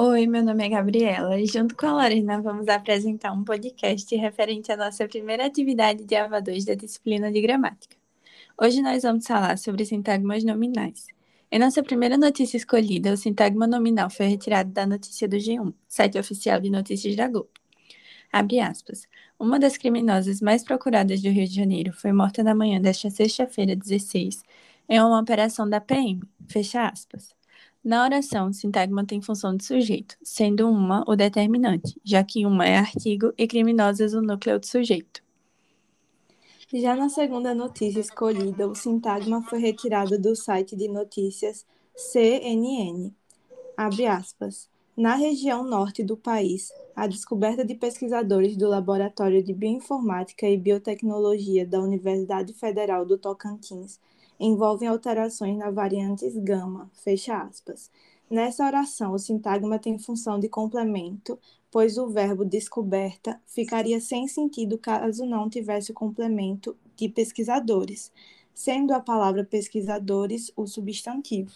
Oi, meu nome é Gabriela e junto com a Lorena vamos apresentar um podcast referente à nossa primeira atividade de AVA 2 da disciplina de gramática. Hoje nós vamos falar sobre sintagmas nominais. Em nossa primeira notícia escolhida, o sintagma nominal foi retirado da notícia do G1, site oficial de notícias da Globo. Abre aspas. Uma das criminosas mais procuradas do Rio de Janeiro foi morta na manhã desta sexta-feira, 16, em uma operação da PM. Fecha aspas. Na oração, o sintagma tem função de sujeito, sendo uma o determinante, já que uma é artigo e criminosas o núcleo do sujeito. Já na segunda notícia escolhida, o sintagma foi retirado do site de notícias CNN. Abre aspas. Na região norte do país, a descoberta de pesquisadores do Laboratório de Bioinformática e Biotecnologia da Universidade Federal do Tocantins envolvem alterações na variantes gama, fecha aspas. Nessa oração, o sintagma tem função de complemento, pois o verbo descoberta ficaria sem sentido caso não tivesse o complemento de pesquisadores, sendo a palavra pesquisadores o substantivo.